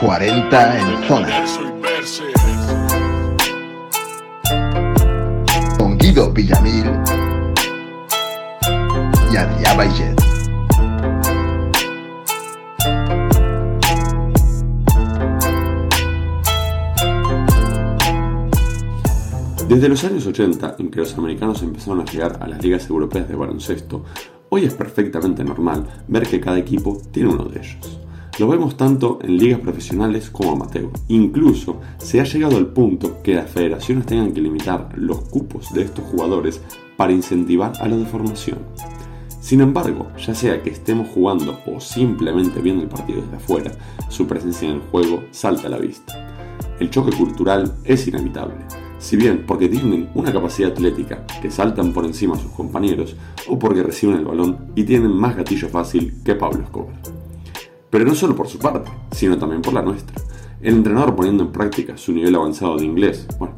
40 en zona. Con Villamil y Baiget. Desde los años 80, en que los americanos empezaron a llegar a las ligas europeas de baloncesto, hoy es perfectamente normal ver que cada equipo tiene uno de ellos. Lo vemos tanto en ligas profesionales como amateur. Incluso se ha llegado al punto que las federaciones tengan que limitar los cupos de estos jugadores para incentivar a la deformación. Sin embargo, ya sea que estemos jugando o simplemente viendo el partido desde afuera, su presencia en el juego salta a la vista. El choque cultural es inevitable si bien porque tienen una capacidad atlética que saltan por encima a sus compañeros o porque reciben el balón y tienen más gatillo fácil que Pablo Escobar. Pero no solo por su parte, sino también por la nuestra. El entrenador poniendo en práctica su nivel avanzado de inglés, bueno,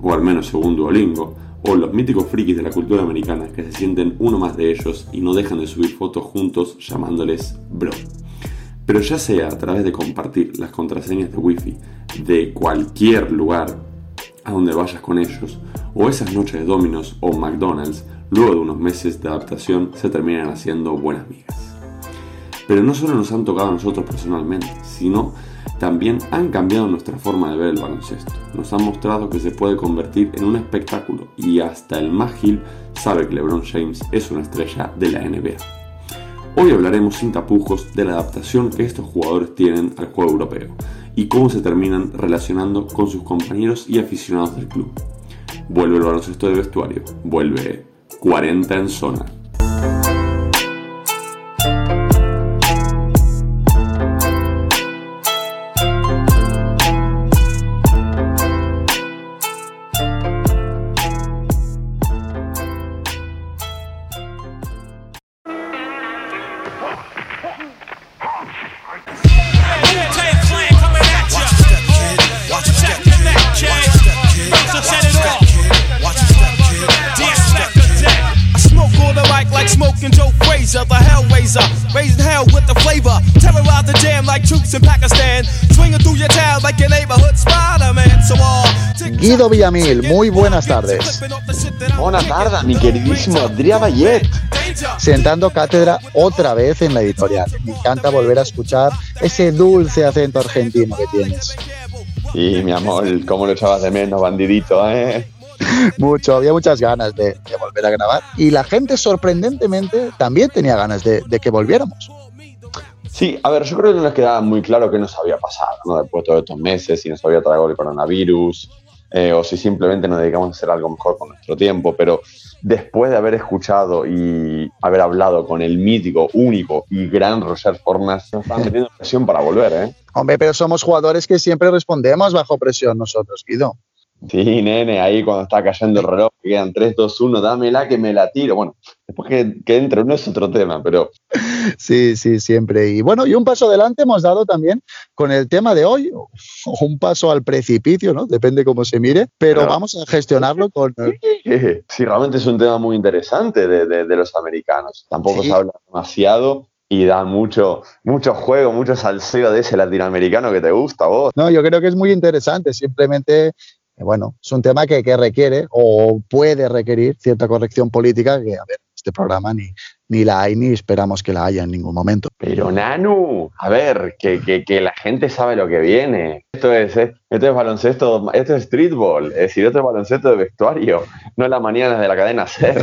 o al menos según Duolingo, o los míticos frikis de la cultura americana que se sienten uno más de ellos y no dejan de subir fotos juntos llamándoles bro. Pero ya sea a través de compartir las contraseñas de Wi-Fi de cualquier lugar a donde vayas con ellos, o esas noches de Domino's o McDonald's, luego de unos meses de adaptación, se terminan haciendo buenas amigas. Pero no solo nos han tocado a nosotros personalmente, sino también han cambiado nuestra forma de ver el baloncesto. Nos han mostrado que se puede convertir en un espectáculo y hasta el más Gil sabe que LeBron James es una estrella de la NBA. Hoy hablaremos sin tapujos de la adaptación que estos jugadores tienen al juego europeo y cómo se terminan relacionando con sus compañeros y aficionados del club. Vuelve el baloncesto de vestuario, vuelve 40 en zona. Guido Villamil, muy buenas tardes. Buenas tardes, mi queridísimo Adrià Bayet. Sentando cátedra otra vez en la editorial. Me encanta volver a escuchar ese dulce acento argentino que tienes. Y mi amor, cómo lo echabas de menos, bandidito, ¿eh? Mucho, había muchas ganas de, volver a grabar. Y la gente, sorprendentemente, también tenía ganas de, que volviéramos. Sí, a ver, yo creo que no nos quedaba muy claro qué nos había pasado, ¿no? Después de todos estos meses, si nos había tragado el coronavirus, eh, o si simplemente nos dedicamos a hacer algo mejor con nuestro tiempo, pero después de haber escuchado y haber hablado con el mítico, único y gran Roger Fornas, nos están metiendo presión para volver, ¿eh? Hombre, pero somos jugadores que siempre respondemos bajo presión nosotros, Guido. Sí, nene, ahí cuando está cayendo el reloj, que quedan 3, 2, 1, dámela que me la tiro. Bueno, después que, que entre uno es otro tema, pero. Sí, sí, siempre. Y bueno, y un paso adelante hemos dado también con el tema de hoy, o un paso al precipicio, ¿no? Depende cómo se mire, pero vamos a gestionarlo con. Sí, realmente es un tema muy interesante de, de, los americanos. Tampoco se habla demasiado y da mucho, mucho juego, mucho salseo de ese latinoamericano que te gusta a vos. No, yo creo que es muy interesante. Simplemente bueno, es un tema que, que, requiere o puede requerir cierta corrección política que, a ver, este programa ni, ni la hay ni esperamos que la haya en ningún momento. Pero Nanu, a ver, que, que, que la gente sabe lo que viene. Esto es, eh, esto es baloncesto, esto es streetball, es decir, esto es baloncesto de vestuario, no la mañana de la cadena SER.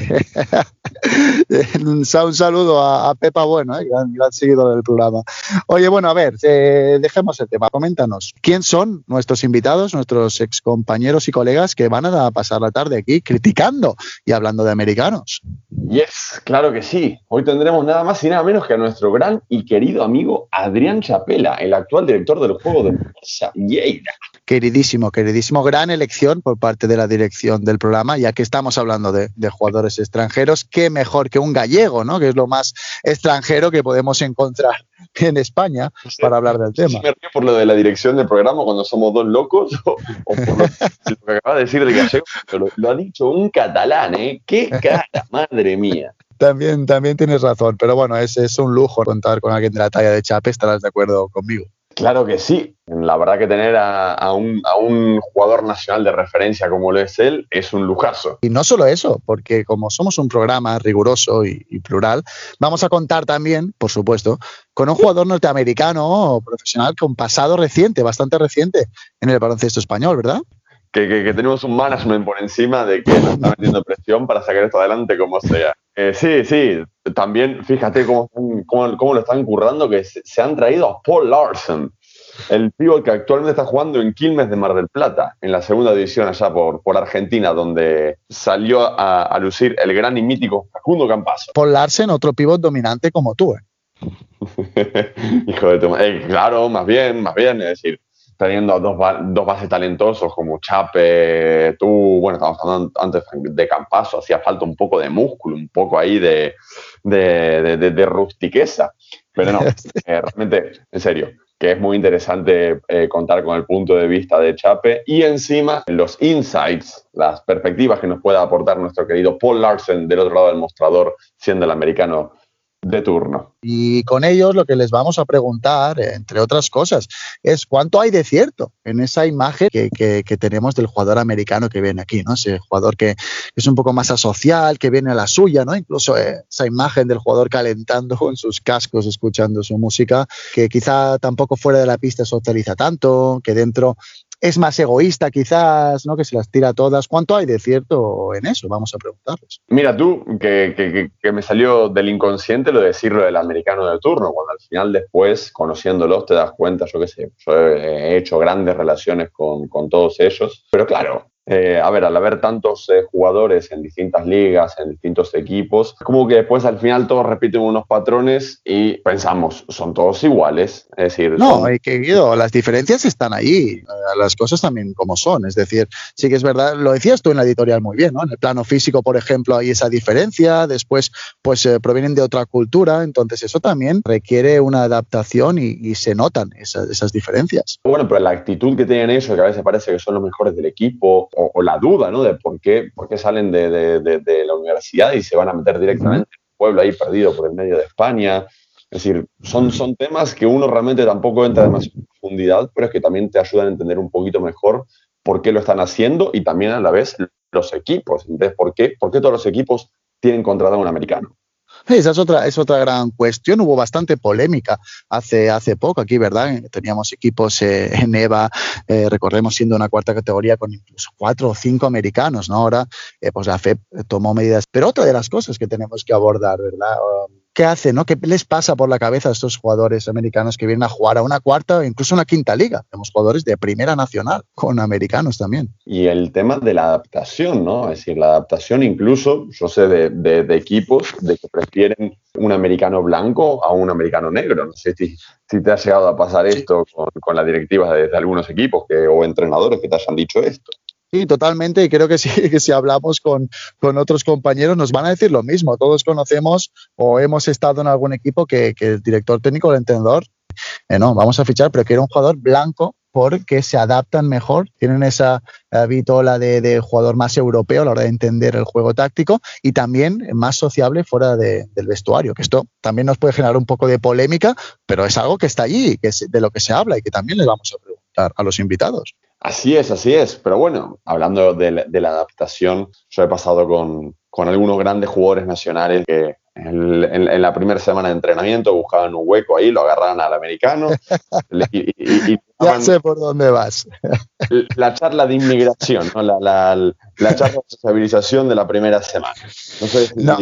un saludo a, Pepa Bueno, eh, gran, seguidor del programa. Oye, bueno, a ver, eh, dejemos el tema. Coméntanos, ¿quién son nuestros invitados, nuestros ex compañeros y colegas que van a pasar la tarde aquí criticando y hablando de americanos? Yes, claro que sí. Hoy tendremos nada más y nada menos que a nuestro gran y querido amigo Adrián Chapela, el actual director del juego de Lleida. Queridísimo, queridísimo, gran elección por parte de la dirección del programa, ya que estamos hablando de, jugadores extranjeros, qué mejor que un gallego, ¿no? Que es lo más extranjero que podemos encontrar en España para hablar del tema. me río por lo de la dirección del programa cuando somos dos locos o, por lo, que acaba de decir el gallego, pero lo, lo, ha dicho un catalán, ¿eh? ¡Qué cara, madre mía! También, también tienes razón, pero bueno, es, es un lujo contar con alguien de la talla de Chape, estarás de acuerdo conmigo. Claro que sí. La verdad que tener a, un, jugador nacional de referencia como lo es él es un lujazo. Y no solo eso, porque como somos un programa riguroso y, plural, vamos a contar también, por supuesto, con un jugador norteamericano profesional con pasado reciente, bastante reciente en el baloncesto español, ¿verdad? Que, tenemos un management por encima de que nos está metiendo presión para sacar esto adelante como sea. Eh, sí, sí, también fíjate cómo, cómo, lo están currando, que se, han traído a Paul Larson, el pivo que actualmente está jugando en Quilmes de Mar del Plata, en la segunda división allá por, por Argentina, donde salió a, lucir el gran y mítico Facundo Campazo. Paul Larsen, otro pivot dominante como tú. ¿eh? Hijo de tu eh, Claro, más bien, más bien, es decir, teniendo dos, dos bases talentosos como Chape, tú, bueno, estábamos hablando antes de Campazo, hacía falta un poco de músculo, un poco ahí de, de, de, rustiqueza. Pero no, eh, realmente, en serio, que es muy interesante eh, contar con el punto de vista de Chape y encima los insights, las perspectivas que nos pueda aportar nuestro querido Paul Larsen del otro lado del mostrador, siendo el americano de turno. Y con ellos lo que les vamos a preguntar, entre otras cosas, es cuánto hay de cierto en esa imagen que, tenemos del jugador americano que viene aquí, ¿no? Ese jugador que es un poco más asocial, que viene a la suya, ¿no? Incluso eh, esa imagen del jugador calentando con sus cascos, escuchando su música, que quizá tampoco fuera de la pista socializa tanto, que dentro es más egoísta quizás, ¿no? Que se las tira todas. ¿Cuánto hay de cierto en eso? Vamos a preguntarles. Mira tú, que, me salió del inconsciente lo de decirlo del americano de turno, cuando al final después, conociéndolos, te das cuenta, yo qué sé, yo he hecho grandes relaciones con, con todos ellos, pero claro, eh, a ver, al haber tantos eh, jugadores en distintas ligas, en distintos equipos, como que después al final todos repiten unos patrones y pensamos, son todos iguales. Es decir, no, hay que Guido, las diferencias están ahí, eh, las cosas también como son. Es decir, sí que es verdad, lo decías tú en la editorial muy bien, ¿no? En el plano físico, por ejemplo, hay esa diferencia, después, pues provienen de otra cultura, entonces eso también requiere una adaptación y, se notan esas, esas diferencias. Bueno, pero la actitud que tienen ellos, que a veces parece que son los mejores del equipo, o, la duda, ¿no? De por qué, por qué salen de, de, la universidad y se van a meter directamente en un pueblo ahí perdido por el medio de España. Es decir, son, son temas que uno realmente tampoco entra en profundidad, pero es que también te ayudan a entender un poquito mejor por qué lo están haciendo y también a la vez los equipos. Entonces, ¿por qué, por qué todos los equipos tienen contratado a un americano? Esa es otra, es otra gran cuestión. Hubo bastante polémica hace, hace poco aquí, ¿verdad? Teníamos equipos eh, en EVA, eh, recordemos siendo una cuarta categoría con incluso cuatro o cinco americanos, ¿no? Ahora, eh, pues la FEP tomó medidas. Pero otra de las cosas que tenemos que abordar, ¿verdad? Um, ¿Qué hace, no? ¿Qué les pasa por la cabeza a estos jugadores americanos que vienen a jugar a una cuarta o incluso una quinta liga? Tenemos jugadores de primera nacional con americanos también. Y el tema de la adaptación, ¿no? Es decir, la adaptación incluso, yo sé de, equipos de que prefieren un americano blanco a un americano negro. No sé si, si te ha llegado a pasar esto con, con las directivas de, de, algunos equipos que, o entrenadores que te hayan dicho esto. Sí, totalmente. Y creo que, que si hablamos con, con, otros compañeros nos van a decir lo mismo. Todos conocemos o hemos estado en algún equipo que, que el director técnico, el entrenador, eh, no, vamos a fichar, pero quiero un jugador blanco porque se adaptan mejor, tienen esa eh, vitola de, de, jugador más europeo a la hora de entender el juego táctico y también más sociable fuera de, del vestuario, que esto también nos puede generar un poco de polémica, pero es algo que está allí, que es de lo que se habla y que también le vamos a preguntar a los invitados. Así es, así es. Pero bueno, hablando de la, adaptación, yo he pasado con, algunos grandes jugadores nacionales que en, la primera semana de entrenamiento buscaban un hueco ahí, lo agarraban al americano. y, ya sé por dónde vas. La charla de inmigración, ¿no? la, la, charla de sociabilización de la primera semana. No sé si, no.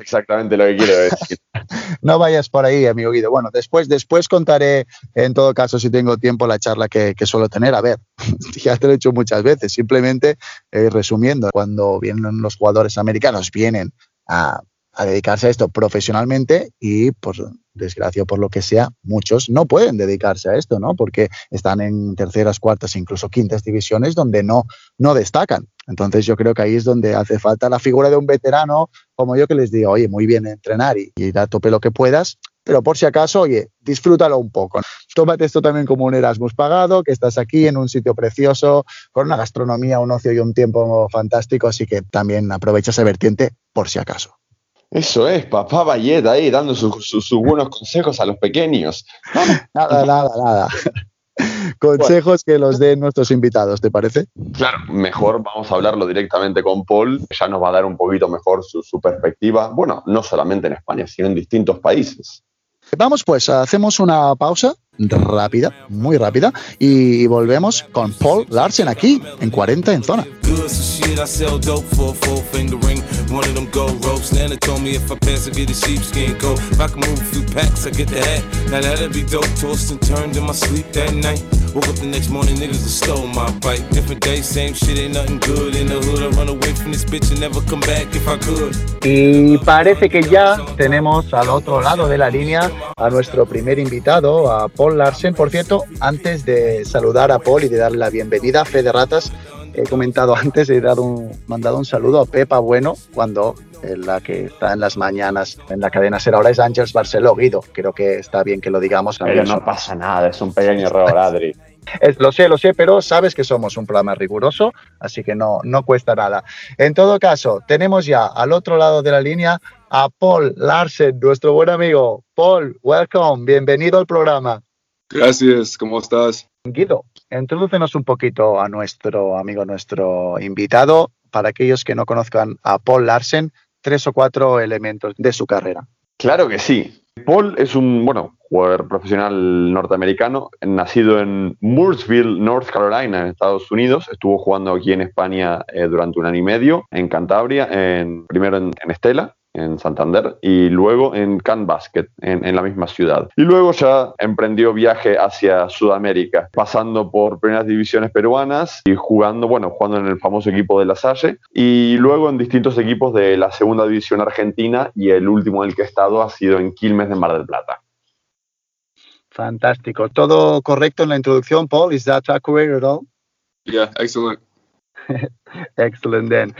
Exactamente lo que quiero decir. no vayas por ahí, amigo Guido. Bueno, después, después contaré, en todo caso, si tengo tiempo, la charla que, suelo tener. A ver, ya te lo he hecho muchas veces. Simplemente eh, resumiendo, cuando vienen los jugadores americanos, vienen a, a dedicarse a esto profesionalmente y, por desgracia por lo que sea, muchos no pueden dedicarse a esto, ¿no? Porque están en terceras, cuartas, incluso quintas divisiones donde no, no destacan. Entonces yo creo que ahí es donde hace falta la figura de un veterano como yo que les diga, oye, muy bien entrenar y ir a tope lo que puedas, pero por si acaso, oye, disfrútalo un poco. Tómate esto también como un Erasmus pagado, que estás aquí en un sitio precioso, con una gastronomía, un ocio y un tiempo fantástico, así que también aprovecha esa vertiente por si acaso. Eso es, papá Bayet ahí dando sus buenos consejos a los pequeños. nada, nada, nada. Consejos que los den nuestros invitados, ¿te parece? Claro, mejor vamos a hablarlo directamente con Paul, ya nos va a dar un poquito mejor su, su perspectiva, bueno, no solamente en España, sino en distintos países. Vamos pues, hacemos una pausa rápida, muy rápida, y volvemos con Paul Larsen aquí, en 40 en zona. good, so shit, I sell dope for a four finger ring. One of them gold ropes. Nana told me if I pass, I get a sheepskin coat. If I can move a few packs, I get the hat. Now that'd be dope. Tossed and turned in my sleep that night. Woke up the next morning, niggas have stole my bike. Different day, same shit, ain't nothing good in the hood. I run away from this bitch and never come back if I could. Y parece que ya tenemos al otro lado de la línea a nuestro primer invitado, a Paul Larsen. Por cierto, antes de saludar a Paul y de darle la bienvenida a Fe de Ratas, he comentado antes, he dado un, mandado un saludo a Pepa Bueno, cuando eh, la que está en las mañanas en la cadena Ser ahora es Ángels Barceló Guido. Creo que está bien que lo digamos. Pero no pasa nada, es un pequeño error, Adri. Es, lo sé, lo sé, pero sabes que somos un programa riguroso, así que no, no cuesta nada. En todo caso, tenemos ya al otro lado de la línea a Paul Larsen, nuestro buen amigo. Paul, welcome, bienvenido al programa. Gracias, ¿cómo estás? Guido, introdúcenos un poquito a nuestro amigo, nuestro invitado, para aquellos que no conozcan a Paul Larsen, tres o cuatro elementos de su carrera. Claro que sí. Paul es un, bueno, jugador profesional norteamericano, nacido en Mooresville, North Carolina, en Estados Unidos. Estuvo jugando aquí en España eh, durante un año y medio, en Cantabria, en, primero en, en Estela, en Santander, y luego en Can Basket, en, en, la misma ciudad. Y luego ya emprendió viaje hacia Sudamérica, pasando por primeras divisiones peruanas y jugando, bueno, jugando en el famoso equipo de La Salle, y luego en distintos equipos de la segunda división argentina, y el último en el que he estado ha sido en Quilmes de Mar del Plata. Fantástico. ¿Todo correcto en la introducción, Paul? ¿Is that accurate at all? Yeah, excellent. excellent then.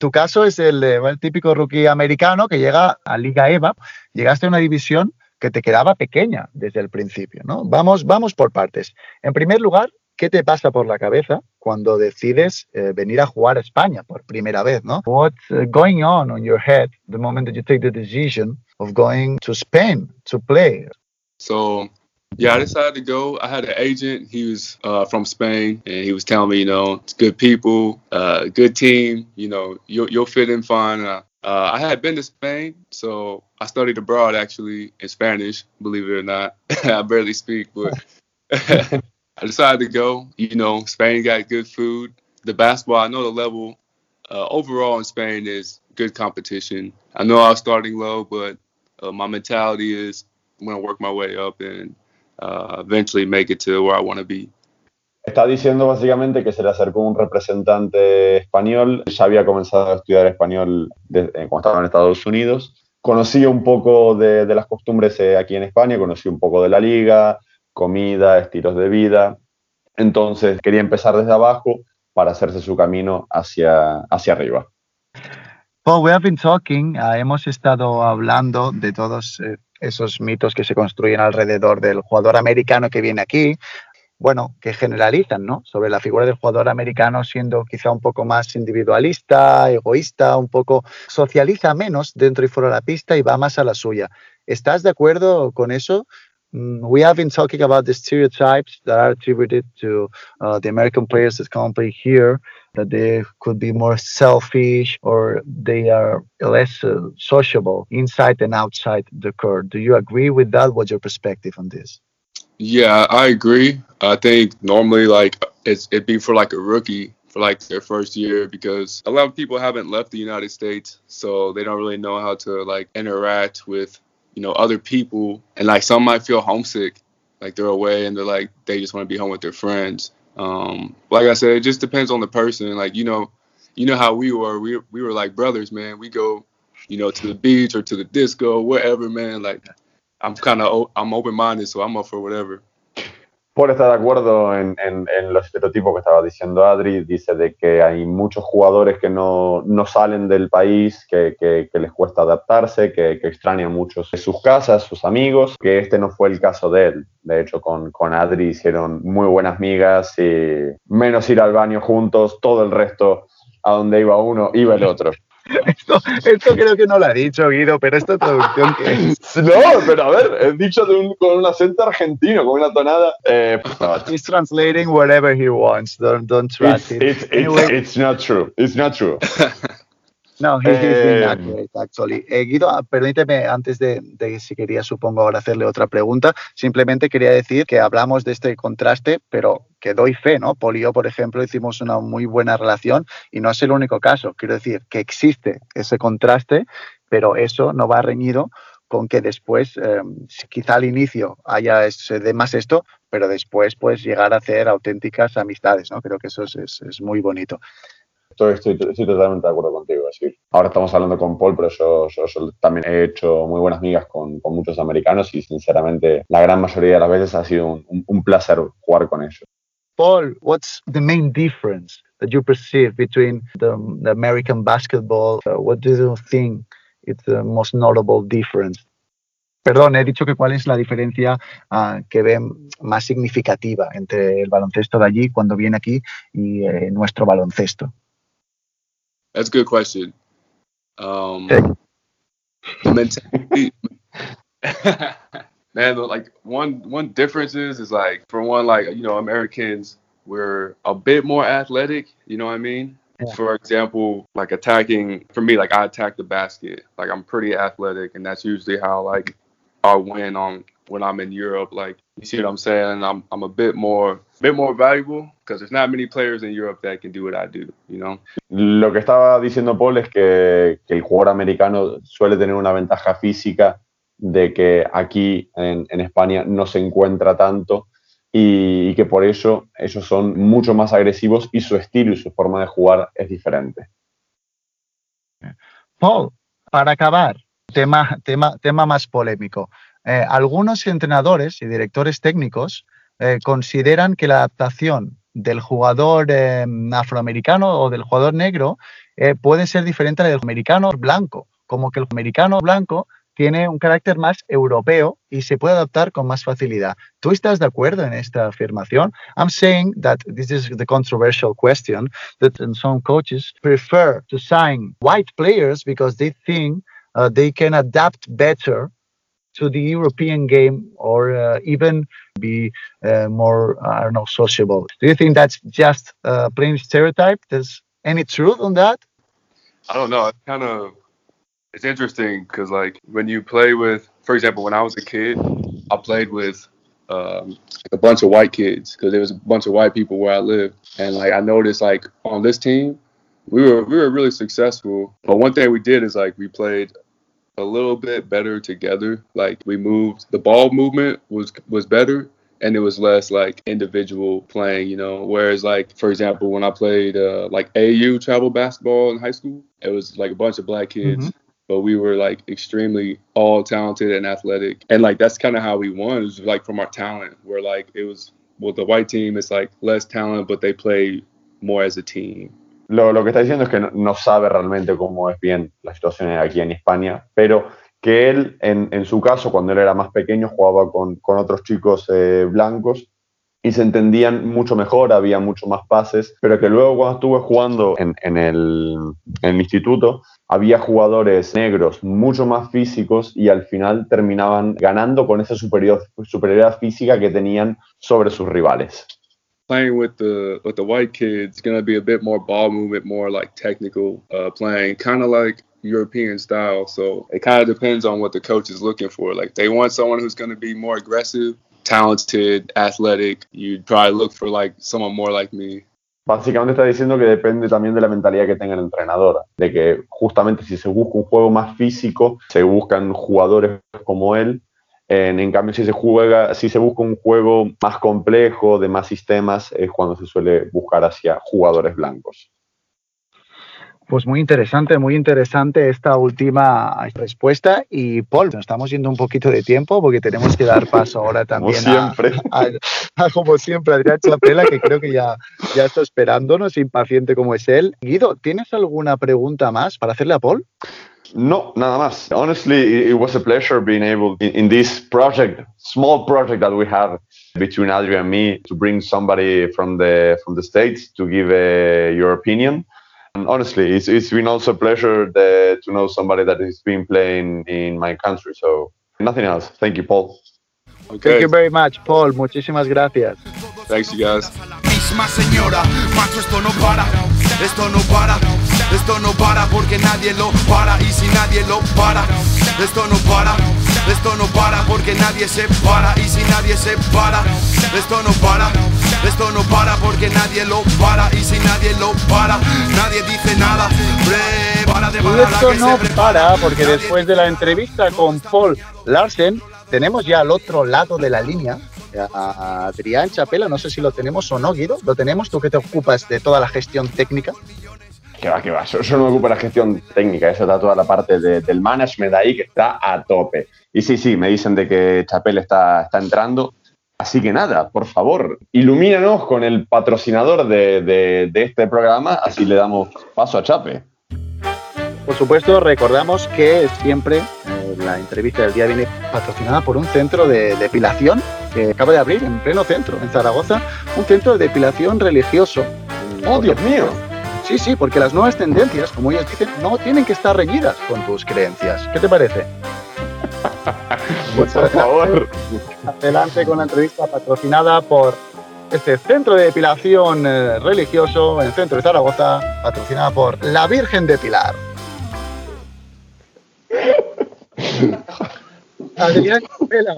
Tu caso es el, típico rookie americano que llega a Liga EVA. Llegaste a una división que te quedaba pequeña desde el principio, ¿no? Vamos, vamos por partes. En primer lugar, ¿qué te pasa por la cabeza cuando decides eh, venir a jugar a España por primera vez, ¿no? What's going on on your head the moment that you take the decision of going to Spain to play? So, yeah, I decided to go. I had an agent. He was uh, from Spain, and he was telling me, you know, it's good people, uh, good team. You know, you'll, you'll fit in fine. Uh, I had been to Spain, so I studied abroad actually in Spanish. Believe it or not, I barely speak, but I decided to go. You know, Spain got good food. The basketball, I know the level uh, overall in Spain is good competition. I know I was starting low, but uh, my mentality is I'm gonna work my way up and uh, eventually make it to where I want to be. Está diciendo básicamente que se le acercó un representante español, ya había comenzado a estudiar español desde, cuando estaba en Estados Unidos. Conocí un poco de, de las costumbres eh, aquí en España, conocí un poco de la liga, comida, estilos de vida. Entonces quería empezar desde abajo para hacerse su camino hacia, hacia arriba. Paul, we have been talking, uh, hemos estado hablando de todos eh, esos mitos que se construyen alrededor del jugador americano que viene aquí, bueno, que generalizan, ¿no? Sobre la figura del jugador americano siendo quizá un poco más individualista, egoísta, un poco socializa menos dentro y fuera de la pista y va más a la suya. ¿Estás de acuerdo con eso? Mm, we have been talking about the stereotypes that are attributed to uh, the American players that come play here, that they could be more selfish or they are less uh, sociable inside and outside the court. Do you agree with that? What's your perspective on this? Yeah, I agree. I think normally like it's it'd be for like a rookie for like their first year because a lot of people haven't left the United States, so they don't really know how to like interact with you know other people, and like some might feel homesick, like they're away and they're like they just want to be home with their friends. Um, like I said, it just depends on the person. Like you know, you know how we were. We we were like brothers, man. We go, you know, to the beach or to the disco, wherever, man. Like I'm kind of I'm open minded, so I'm up for whatever. Paul está de acuerdo en, los estereotipos que estaba diciendo Adri. Dice de que hay muchos jugadores que no, no salen del país, que, que, que les cuesta adaptarse, que, que, extrañan mucho sus casas, sus amigos, que este no fue el caso de él. De hecho, con, con Adri hicieron muy buenas migas y menos ir al baño juntos, todo el resto, a donde iba uno, iba el otro. Esto, esto, creo que no lo ha dicho Guido, pero esta traducción que es. No, pero a ver, he dicho un, con un acento argentino, con una tonada. Eh, He's translating whatever he wants. Don't, don't trust it's, it. It's, it's, anyway. it's, not true. It's not true. No, he's, he's being accurate, actually. Eh, Guido, permíteme, antes de, de, si quería, supongo, ahora hacerle otra pregunta, simplemente quería decir que hablamos de este contraste, pero que doy fe, ¿no? Paul y yo, por ejemplo, hicimos una muy buena relación y no es el único caso. Quiero decir que existe ese contraste, pero eso no va reñido con que después, eh, quizá al inicio haya ese, de más esto, pero después pues llegar a hacer auténticas amistades, ¿no? Creo que eso es, es, es muy bonito. Estoy, estoy, estoy, totalmente de acuerdo contigo. Decir, ahora estamos hablando con Paul, pero yo, yo, yo también he hecho muy buenas migas con, con, muchos americanos y sinceramente la gran mayoría de las veces ha sido un, un, un placer jugar con ellos. Paul, what's the main difference that you perceive between the, the American basketball? Uh, what do you think is the most notable difference? Perdón, he dicho que cuál es la diferencia uh, que ven más significativa entre el baloncesto de allí cuando viene aquí y eh, nuestro baloncesto. That's a good question. Um, the mentality, man. Like one one difference is is like for one, like you know, Americans we're a bit more athletic. You know what I mean? Yeah. For example, like attacking for me, like I attack the basket. Like I'm pretty athletic, and that's usually how like I win on when I'm in Europe. Like you see what I'm saying? I'm I'm a bit more bit more valuable because there's not many players in Europe that can do what I do, you know. Lo que estaba diciendo Paul es que, que el jugador americano suele tener una ventaja física de que aquí en, en España no se encuentra tanto y, y, que por eso ellos son mucho más agresivos y su estilo y su forma de jugar es diferente. Paul, para acabar, tema, tema, tema más polémico. Eh, algunos entrenadores y directores técnicos eh, consideran que la adaptación del jugador eh, afroamericano o del jugador negro puede ser diferente a la del americano blanco, como que el americano blanco tiene un carácter más europeo y se puede adaptar con más facilidad. ¿Tú estás de acuerdo en esta afirmación? I'm saying that this is the controversial question that some coaches prefer to sign white players because they think uh, they can adapt better to the European game or uh, even be uh, more, I don't know, sociable. Do you think that's just a plain stereotype? There's any truth on that? I don't know. It's kind of, it's interesting because like when you play with, for example, when I was a kid, I played with um, a bunch of white kids because there was a bunch of white people where I lived, and like I noticed like on this team, we were we were really successful. But one thing we did is like we played a little bit better together. Like we moved, the ball movement was was better, and it was less like individual playing. You know, whereas like for example, when I played uh, like AU travel basketball in high school, it was like a bunch of black kids. Mm-hmm. But we were like extremely all talented and athletic, and like that's kind of how we won. It was like from our talent. Where like it was with the white team, it's like less talent, but they play more as a team. Lo, que está diciendo es que no, sabe realmente cómo es bien la situación aquí en España, pero que él, en, su caso, cuando él era más pequeño, jugaba con, otros chicos eh, blancos y se entendían mucho mejor, había mucho más pases, pero que luego cuando estuve jugando en, el, instituto, había jugadores negros mucho más físicos y al final terminaban ganando con esa superior, superioridad física que tenían sobre sus rivales. Playing with the with the white kids going to be a bit more ball movement, more like technical uh, playing, kind of like European style. So it kind of depends on what the coach is looking for. Like they want someone who's going to be more aggressive, talented, athletic. You'd probably look for like someone more like me. Básicamente está diciendo que depende también de la mentalidad que tenga el entrenador, de que justamente si se busca un juego más físico, se buscan jugadores como él En, en, cambio, si se juega, si se busca un juego más complejo, de más sistemas, es cuando se suele buscar hacia jugadores blancos. Pues muy interesante, muy interesante esta última respuesta. Y Paul, nos estamos yendo un poquito de tiempo porque tenemos que dar paso ahora también como siempre. A, a, como siempre, Adrián Chapela, que creo que ya, ya está esperándonos, impaciente como es él. Guido, ¿tienes alguna pregunta más para hacerle a Paul? No, nada más. Honestly, it was a pleasure being able in, in this project, small project that we have between Adrian and me, to bring somebody from the from the states to give uh, your opinion. And honestly, it's, it's been also a pleasure that, to know somebody that has been playing in my country. So nothing else. Thank you, Paul. Okay. Thank you very much, Paul. Muchísimas gracias. Thanks, you guys. Esto no para, porque nadie lo para y si nadie lo para, esto no para, esto no para porque nadie se para y si nadie se para, esto no para. Esto no para porque nadie lo para y si nadie lo para, nadie dice nada. Y esto no para porque después de la entrevista con Paul Larsen tenemos ya al otro lado de la línea a Adrián Chapela, no sé si lo tenemos o no, Guido, lo tenemos, tú que te ocupas de toda la gestión técnica. Que va, que va, eso, eso no me ocupa la gestión técnica, eso está toda la parte de- del management ahí que está a tope. Y sí, sí, me dicen de que Chapel está, está entrando. Así que nada, por favor, ilumínanos con el patrocinador de, de- de este programa, así le damos paso a Chape. Por supuesto, recordamos que siempre eh, la entrevista del día viene patrocinada por un centro de depilación que acaba de abrir en pleno centro, en Zaragoza, un centro de depilación religioso. ¡Oh, Dios mío! Sí, sí, porque las nuevas tendencias, como ellos dicen, no tienen que estar reñidas con tus creencias. ¿Qué te parece? Pues, Por favor. adelante con la entrevista patrocinada por este centro de depilación eh, religioso en el centro de Zaragoza, patrocinada por la Virgen de Pilar. Adrián Capela.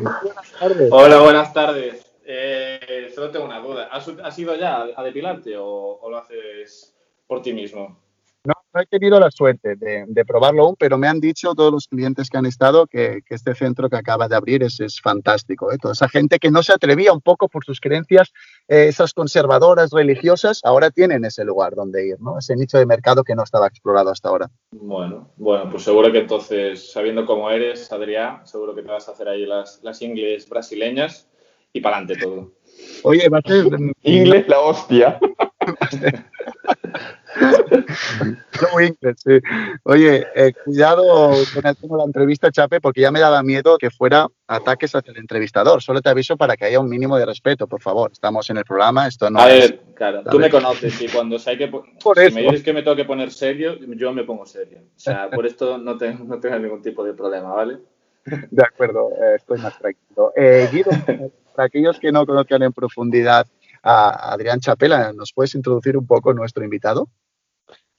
Buenas tardes. Hola, buenas tardes. Eh, solo tengo una duda. ¿Has, has ido ya a depilarte o, o lo haces por ti mismo? No, no he tenido la suerte de, de probarlo aún, pero me han dicho todos los clientes que han estado que, que este centro que acaba de abrir es, es fantástico. ¿eh? Toda esa gente que no se atrevía un poco por sus creencias, eh, esas conservadoras religiosas, ahora tienen ese lugar donde ir, ¿no? ese nicho de mercado que no estaba explorado hasta ahora. Bueno, bueno, pues seguro que entonces, sabiendo cómo eres, Adrián, seguro que te vas a hacer ahí las, las ingles brasileñas y para adelante todo. Oye, va a ser Inglés la hostia. Flow inglés, sí. Oye, eh, cuidado con el tema de la entrevista, Chape, porque ya me daba miedo que fuera ataques hacia el entrevistador. Solo te aviso para que haya un mínimo de respeto, por favor. Estamos en el programa, esto no a es... ver, claro, tú me conoces y cuando hay que po- Por si eso. me dices que me tengo que poner serio, yo me pongo serio. O sea, por esto no, te- no tengo ningún tipo de problema, ¿vale? De acuerdo, eh, estoy más tranquilo. Eh, Guido, para aquellos que no conozcan en profundidad a Adrián Chapela, ¿nos puedes introducir un poco nuestro invitado?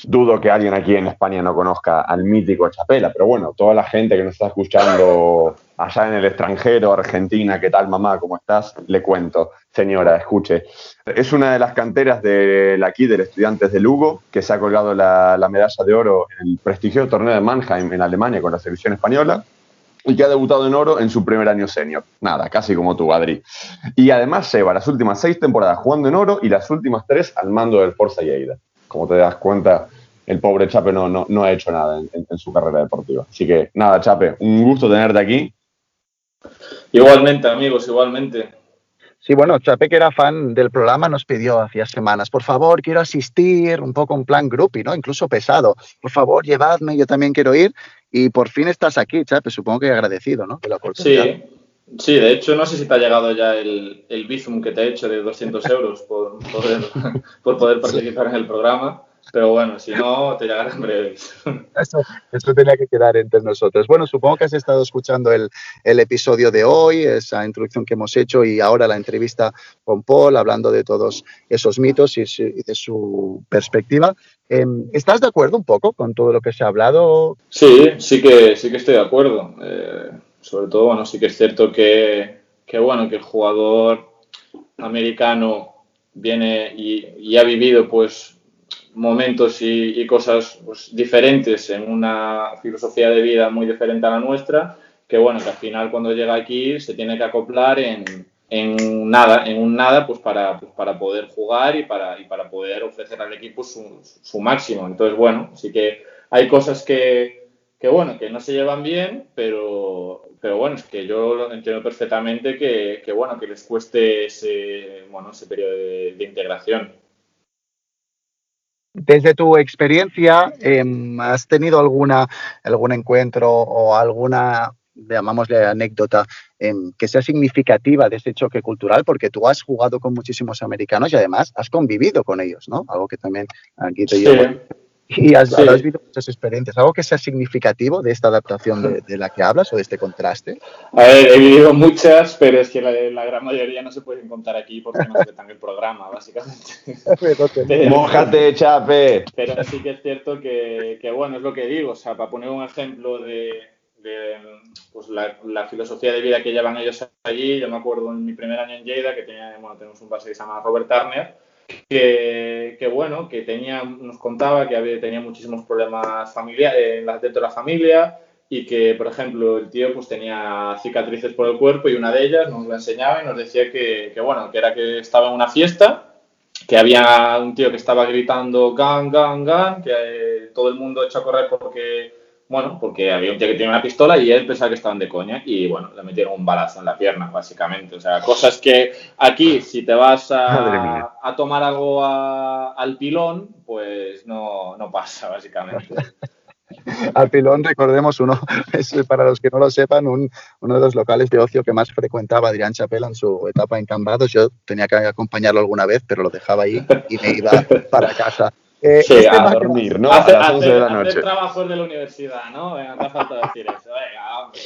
Dudo que alguien aquí en España no conozca al mítico Chapela, pero bueno, toda la gente que nos está escuchando allá en el extranjero, Argentina, ¿qué tal mamá? ¿Cómo estás? Le cuento, señora, escuche. Es una de las canteras del aquí del Estudiantes de Lugo, que se ha colgado la, la medalla de oro en el prestigioso torneo de Mannheim en Alemania con la selección española y que ha debutado en oro en su primer año senior. Nada, casi como tú, Adri. Y además lleva las últimas seis temporadas jugando en oro y las últimas tres al mando del Forza Lleida. Como te das cuenta, el pobre Chape no, no, no ha hecho nada en, en- en su carrera deportiva. Así que nada, Chape, un gusto tenerte aquí. Igualmente, amigos, igualmente. Sí, bueno, Chape, que era fan del programa, nos pidió hacía semanas, por favor, quiero asistir, un poco en plan groupie, ¿no? Incluso pesado. Por favor, llevadme, yo también quiero ir. Y por fin estás aquí, Chape, supongo que agradecido, ¿no? De la. Sí, sí, de hecho, no sé si te ha llegado ya el, el bizum que te he hecho de 200 euros por poder, por poder participar en el programa, pero bueno, si no, te llegará en breve. Eso, eso tenía que quedar entre nosotros. Bueno, supongo que has estado escuchando el, el episodio de hoy, esa introducción que hemos hecho y ahora la entrevista con Paul, hablando de todos esos mitos y, su- y de su perspectiva. Em, ¿Estás de acuerdo un poco con todo lo que se ha hablado? Sí, sí que, sí que estoy de acuerdo. Eh, sobre todo, bueno, sí que es cierto que, que, bueno, que el jugador americano viene y, y ha vivido pues momentos y, cosas pues, diferentes en una filosofía de vida muy diferente a la nuestra, que bueno, que al final cuando llega aquí se tiene que acoplar en, en nada, en un nada, pues para, pues para poder jugar y para, y para poder ofrecer al equipo su, su máximo. Entonces, bueno, sí que hay cosas que, que, bueno, que no se llevan bien, pero, pero bueno, es que yo entiendo perfectamente que, que bueno, que les cueste ese, bueno, ese periodo de integración. Desde tu experiencia, eh, ¿has tenido alguna, algún encuentro o alguna, llamámosle anécdota, eh, que sea significativa de ese choque cultural? Porque tú has jugado con muchísimos americanos y además has convivido con ellos, ¿no? Algo que también aquí te Sí. llevo. Y has, Sí. has vivido muchas experiencias. ¿Algo que sea significativo de esta adaptación de, de la que hablas o de este contraste? A ver, he vivido muchas, pero es que la, la gran mayoría no se pueden contar aquí porque no aceptan el programa, básicamente. Pero- Mójate, chape. Pero sí que es cierto que, que, bueno, es lo que digo, o sea, para poner un ejemplo de, de, pues la, la filosofía de vida que llevan ellos allí, yo me acuerdo en mi primer año en Lleida que tenía, bueno, tenemos un base que se llama Robert Turner, que, bueno, que tenía, nos contaba que había, tenía muchísimos problemas familiares dentro de la familia y que, por ejemplo, el tío pues tenía cicatrices por el cuerpo y una de ellas nos la enseñaba y nos decía que, que bueno, que era que estaba en una fiesta que había un tío que estaba gritando gan, gan, gan, que eh, todo el mundo echó a correr porque, bueno, porque había un tío que tenía una pistola y él pensaba que estaban de coña y, bueno, le metieron un balazo en la pierna, básicamente. O sea, cosas que aquí, si te vas a tomar algo a- al pilón, pues no, no pasa, básicamente. Al pilón, recordemos, uno es, para los que no lo sepan, un- uno de los locales de ocio que más frecuentaba Adrián Chapela en su etapa en Cambados. Yo tenía que acompañarlo alguna vez, pero lo dejaba ahí y me iba para casa. Eh, Sí, este a dormir, ¿no? Hacer- a las 11 de la noche. hacer trabajos de la universidad, ¿no? Venga, no hace falta decir eso. Venga, hombre.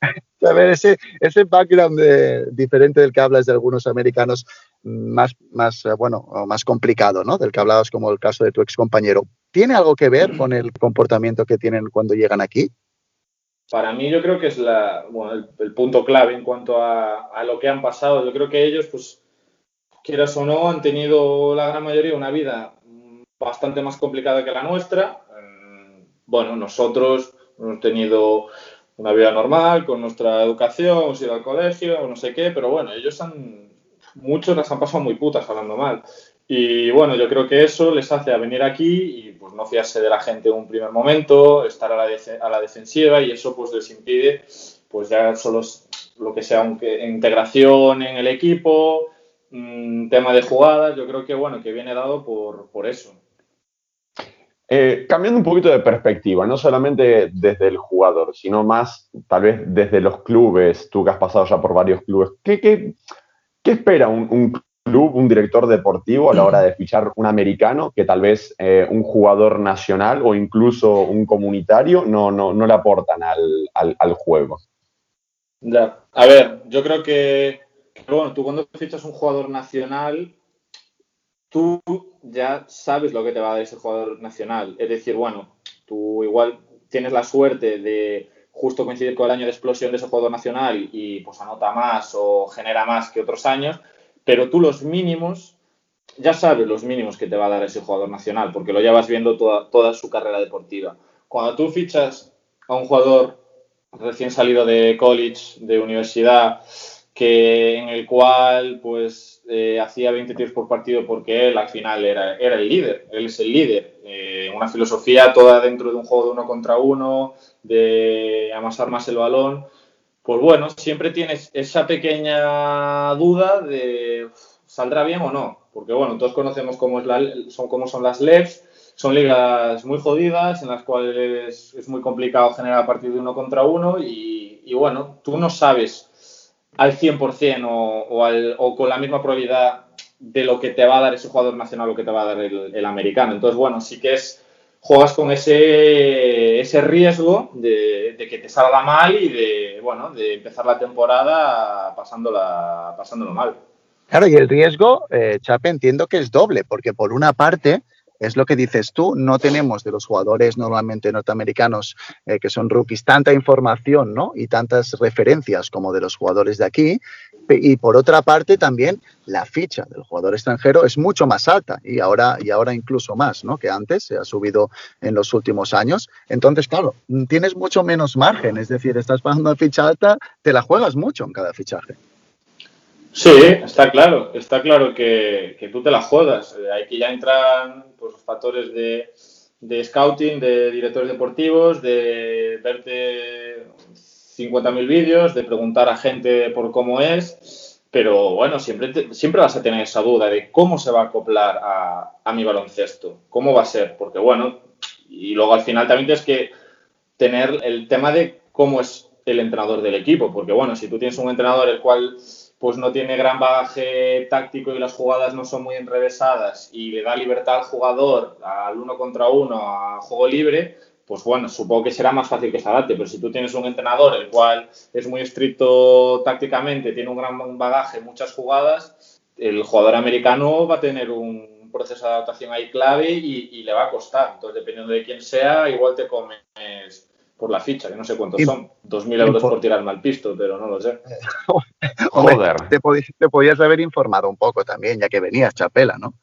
A ver, ese, ese background de- diferente del que hablas de algunos americanos, más, más, eh, bueno, o más complicado, ¿no? Del que hablabas como el caso de tu ex compañero. ¿Tiene algo que ver con el comportamiento que tienen cuando llegan aquí? Para mí yo creo que es la, bueno, el, el punto clave en cuanto a, a lo que han pasado. Yo creo que ellos, pues, quieras o no, han tenido la gran mayoría una vida bastante más complicada que la nuestra. Mm, Bueno, nosotros hemos tenido una vida normal, con nuestra educación, hemos ido al colegio, no sé qué, pero bueno, ellos han, muchos las han pasado muy putas hablando mal. Y bueno, yo creo que eso les hace venir aquí y pues no fiarse de la gente en un primer momento, estar a la, a la defensiva y eso pues les impide pues ya solo lo que sea aunque integración en el equipo, mm, tema de jugadas, yo creo que bueno, que viene dado por, por eso. Eh, cambiando un poquito de perspectiva, no solamente desde el jugador, sino más tal vez desde los clubes, tú que has pasado ya por varios clubes, ¿qué, qué, qué espera un, un club, un director deportivo a la hora de fichar un americano que tal vez eh, un jugador nacional o incluso un comunitario no, no, no le aportan al, al, al juego? Ya. A ver, yo creo que, que, bueno, tú cuando fichas un jugador nacional, tú ya sabes lo que te va a dar ese jugador nacional. Es decir, bueno, tú igual tienes la suerte de justo coincidir con el año de explosión de ese jugador nacional y pues anota más o genera más que otros años, pero tú los mínimos, ya sabes los mínimos que te va a dar ese jugador nacional, porque lo llevas viendo toda, toda su carrera deportiva. Cuando tú fichas a un jugador recién salido de college, de universidad, que en el cual pues eh, hacía 20 tiros por partido porque él al final era, era el líder, él es el líder. Eh, una filosofía toda dentro de un juego de uno contra uno, de amasar más el balón. Pues bueno, siempre tienes esa pequeña duda de ¿saldrá bien o no? Porque bueno, todos conocemos cómo, es la, son, cómo son las LEVs, son ligas muy jodidas en las cuales es muy complicado generar a partir de uno contra uno y, y bueno, tú no sabes al 100% o, o, al, o, con la misma probabilidad de lo que te va a dar ese jugador nacional o que te va a dar el, americano. Entonces, bueno, sí que es juegas con ese, ese riesgo de, de, que te salga mal y de, bueno, de empezar la temporada pasándola, pasándolo mal. Claro, y el riesgo, eh, Chape, entiendo que es doble, porque por una parte, es lo que dices tú, no tenemos de los jugadores normalmente norteamericanos eh, que son rookies tanta información ¿no? y tantas referencias como de los jugadores de aquí. Y por otra parte también la ficha del jugador extranjero es mucho más alta y ahora, y ahora incluso más ¿no? que antes, se ha subido en los últimos años. Entonces, claro, tienes mucho menos margen, es decir, estás pagando una ficha alta, te la juegas mucho en cada fichaje. Sí, está claro, está claro que, que tú te la jodas. Eh, Aquí ya entran pues, los factores de, de scouting, de directores deportivos, de verte 50.000 vídeos, de preguntar a gente por cómo es, pero bueno, siempre, te- siempre vas a tener esa duda de cómo se va a acoplar a, a mi baloncesto, cómo va a ser, porque bueno, y luego al final también tienes que tener el tema de cómo es el entrenador del equipo, porque bueno, si tú tienes un entrenador el cual pues no tiene gran bagaje táctico y las jugadas no son muy enrevesadas y le da libertad al jugador al uno contra uno a juego libre, pues bueno, supongo que será más fácil que se adapte, pero si tú tienes un entrenador el cual es muy estricto tácticamente, tiene un gran bagaje, muchas jugadas, el jugador americano va a tener un proceso de adaptación ahí clave y, y le va a costar. Entonces, dependiendo de quién sea, igual te comes por la ficha, que no sé cuántos Y- son. 2.000 euros por tirar mal pisto, pero no lo sé. Hombre, Joder. Te podías haber informado un poco también, ya que venías, Chapela, ¿no?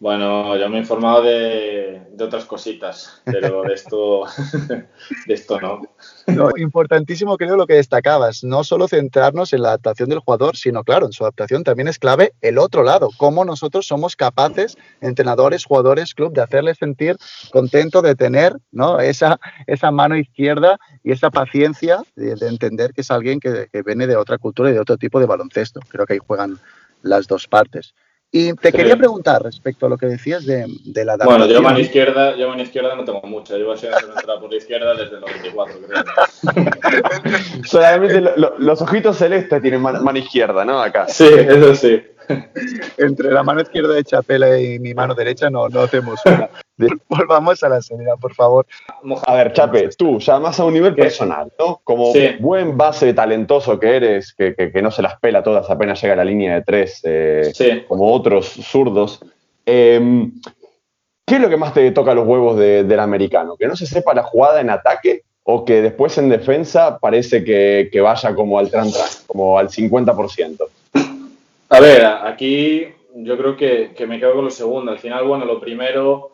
Bueno, yo me he informado de, de otras cositas, pero de esto, de esto no. No, importantísimo creo lo que destacabas, no solo centrarnos en la adaptación del jugador, sino claro, en su adaptación también es clave el otro lado, cómo nosotros somos capaces, entrenadores, jugadores, club, de hacerle sentir contento de tener ¿no? esa, esa mano izquierda y esa paciencia de, de entender que es alguien que, que viene de otra cultura y de otro tipo de baloncesto. Creo que ahí juegan las dos partes. Y te Sí. quería preguntar respecto a lo que decías de, de la Bueno, adaptación. yo mano izquierda, yo mano izquierda no tengo mucha. Yo voy a ser entrada por la izquierda desde el 94, creo. Solamente lo- lo- los ojitos celestes tienen mano, mano izquierda, ¿no? Acá. Sí, eso sí. entre la mano izquierda de Chapela y mi mano derecha no, no hacemos una. Volvamos a la seriedad, por favor. A ver, Chape, tú, ya más a un nivel personal, ¿no? Como Sí. buen base talentoso que eres, que, que- que no se las pela todas apenas llega a la línea de tres, eh, Sí. como otros zurdos. eh, ¿Qué es lo que más te toca los huevos de- del americano? ¿Que no se sepa la jugada en ataque o que después en defensa parece que, que vaya como al tran tran, como al 50%? A ver, aquí yo creo que, me quedo con lo segundo. Al final, bueno, lo primero,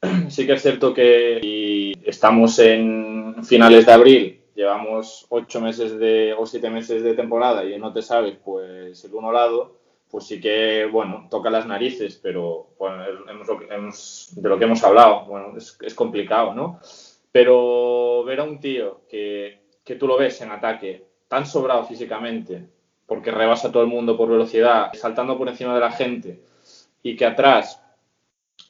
sí que es cierto que estamos en finales de abril, llevamos ocho meses de, o siete meses de temporada y no te sabes, pues el uno lado, pues sí que, bueno, toca las narices, pero de lo que hemos hablado, bueno, es, complicado, ¿no? Pero ver a un tío que tú lo ves en ataque tan sobrado físicamente, porque rebasa a todo el mundo por velocidad, saltando por encima de la gente, y que atrás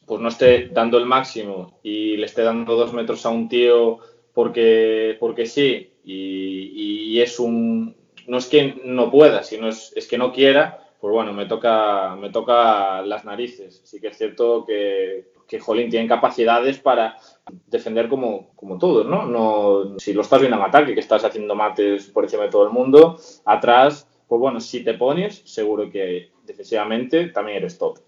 pues no esté dando el máximo y le esté dando dos metros a un tío porque, porque sí, y, y es un... No es que no pueda, sino es, es que no quiera, pues bueno, me toca, me toca las narices. Sí que es cierto que, que Jolín tiene capacidades para defender como, como todos, ¿no? ¿no? Si lo estás viendo en ataque, que estás haciendo mates por encima de todo el mundo, atrás, pues bueno, si te pones, seguro que defensivamente también eres top.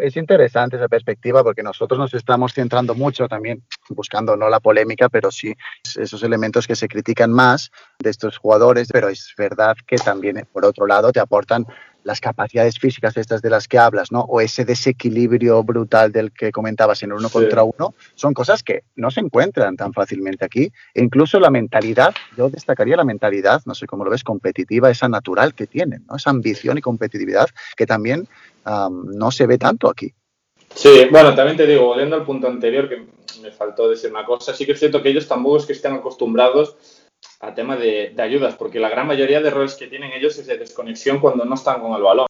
Es interesante esa perspectiva porque nosotros nos estamos centrando mucho también, buscando no la polémica, pero sí esos elementos que se critican más de estos jugadores, pero es verdad que también, por otro lado, te aportan las capacidades físicas estas de las que hablas, ¿no? O ese desequilibrio brutal del que comentabas en uno Sí. contra uno, son cosas que no se encuentran tan fácilmente aquí. E incluso la mentalidad, yo destacaría la mentalidad, no sé cómo lo ves, competitiva, esa natural que tienen, ¿no? Esa ambición y competitividad que también am, no se ve tanto aquí. Sí, bueno, también te digo, volviendo al punto anterior, que me faltó decir una cosa, sí que es cierto que ellos tampoco es que estén acostumbrados a tema de, de ayudas, porque la gran mayoría de errores que tienen ellos es de desconexión cuando no están con el balón.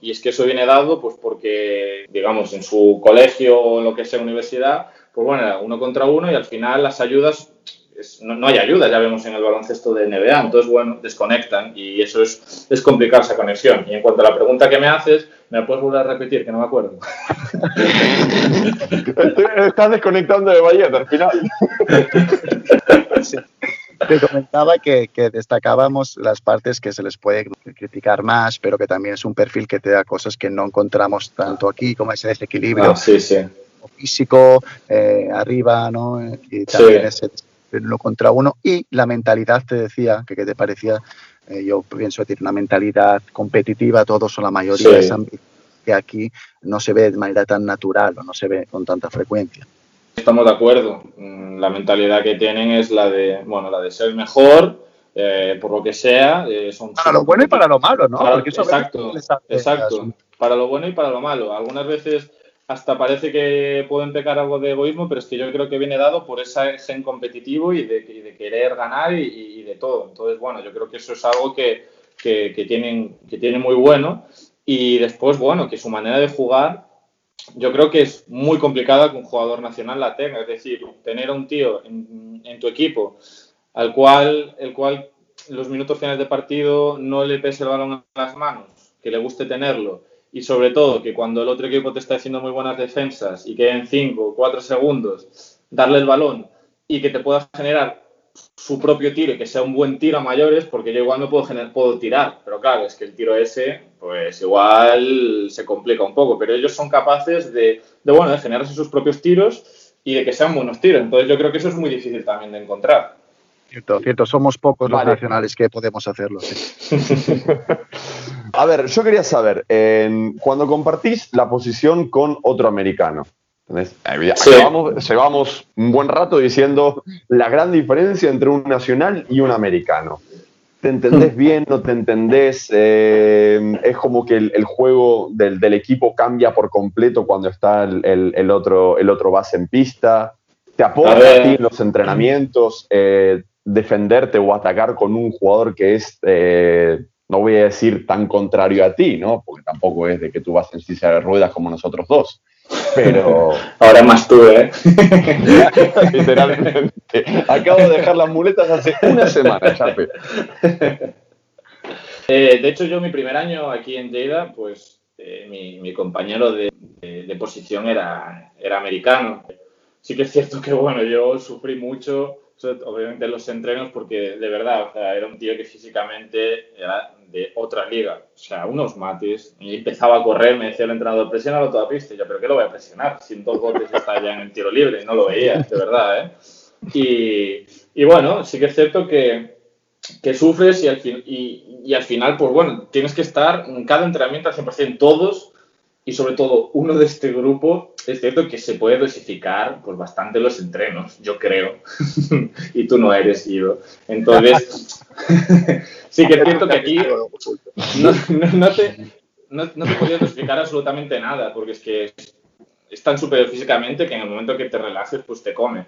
Y es que eso viene dado pues porque, digamos, en su colegio o lo que sea universidad, pues bueno, uno contra uno y al final las ayudas, es- no, no hay ayuda, ya vemos en el baloncesto de NBA, entonces bueno, desconectan y eso es, es complicada esa conexión. Y en cuanto a la pregunta que me haces, ¿me la puedes volver a repetir? Que no me acuerdo. Estás desconectando de Bayet al final. Te comentaba que, que destacábamos las partes que se les puede criticar más, pero que también es un perfil que te da cosas que no encontramos tanto aquí, como ese desequilibrio Ah, sí, sí. físico eh, arriba, ¿no? Y también Sí. ese uno contra uno. Y la mentalidad, te decía, que, que te parecía, eh, yo pienso que tiene una mentalidad competitiva, todos o la mayoría, Sí. esa ambición que aquí no se ve de manera tan natural o no se ve con tanta frecuencia. Estamos de acuerdo. Mm, La mentalidad que tienen es la de, bueno, la de ser mejor, eh, por lo que sea, eh, son... Para lo bueno y para lo malo, ¿no? Para- Porque eso exacto, exacto. Para lo bueno y para lo malo. Algunas veces hasta parece que pueden pecar algo de egoísmo, pero es que yo creo que viene dado por ese gen competitivo y de, y de querer ganar y, y de todo. Entonces, bueno, yo creo que eso es algo que, que, que tienen, que tienen muy bueno. Y después, bueno, que su manera de jugar, yo creo que es muy complicada que un jugador nacional la tenga. Es decir, tener a un tío en, en tu equipo al cual, el cual los minutos finales de partido no le pese el balón en las manos, que le guste tenerlo y sobre todo que cuando el otro equipo te está haciendo muy buenas defensas y que en 5 o 4 segundos darle el balón y que te pueda generar su propio tiro y que sea un buen tiro a mayores, porque yo igual no puedo, gener- puedo tirar, pero claro, es que el tiro ese, pues igual se complica un poco, pero ellos son capaces de, de, bueno, de generarse sus propios tiros y de que sean buenos tiros, entonces yo creo que eso es muy difícil también de encontrar. Cierto, cierto, somos pocos los nacionales que podemos hacerlo. sí. A ver, yo quería saber, cuando compartís la posición con otro americano, Sí. Llevamos, llevamos un buen rato diciendo la gran diferencia entre un nacional y un americano. ¿Te entendés bien? ¿No te entendés? Eh, es como que el, el juego del, del equipo cambia por completo cuando está el, el- el otro, el otro base en pista. ¿Te aporta A ti en los entrenamientos eh, defenderte o atacar con un jugador que es, eh, no voy a decir tan contrario a ti, ¿no? Porque tampoco es de que tú vas en silla de ruedas como nosotros dos. Pero Ahora más tú, ¿eh? literalmente, acabo de dejar las muletas hace una semana, Chape. Eh, de hecho, yo mi primer año aquí en Lleida, pues eh, mi, mi compañero de, de- de posición era, era americano. Sí que es cierto que, bueno, yo sufrí mucho, obviamente en los entrenos, porque de verdad, o sea, era un tío que físicamente era de otra liga. O sea, unos mates. Y empezaba a correr, me decía el entrenador, presiónalo a toda pista. Y yo, ¿pero qué lo voy a presionar? Si en dos botes está ya en el tiro libre. No lo veía, de verdad, ¿eh? Y, y bueno, sí que es cierto que, que sufres y al, fin- y, y al final, pues bueno, tienes que estar en cada entrenamiento al 100% todos y sobre todo uno de este grupo, es cierto que se puede dosificar pues bastante los entrenos, yo creo, y tú no eres Ido. Entonces, sí que es cierto que aquí no, no- no te, no, no te podías dosificar absolutamente nada, porque es que es, es tan superior físicamente que en el momento que te relajes, pues te come.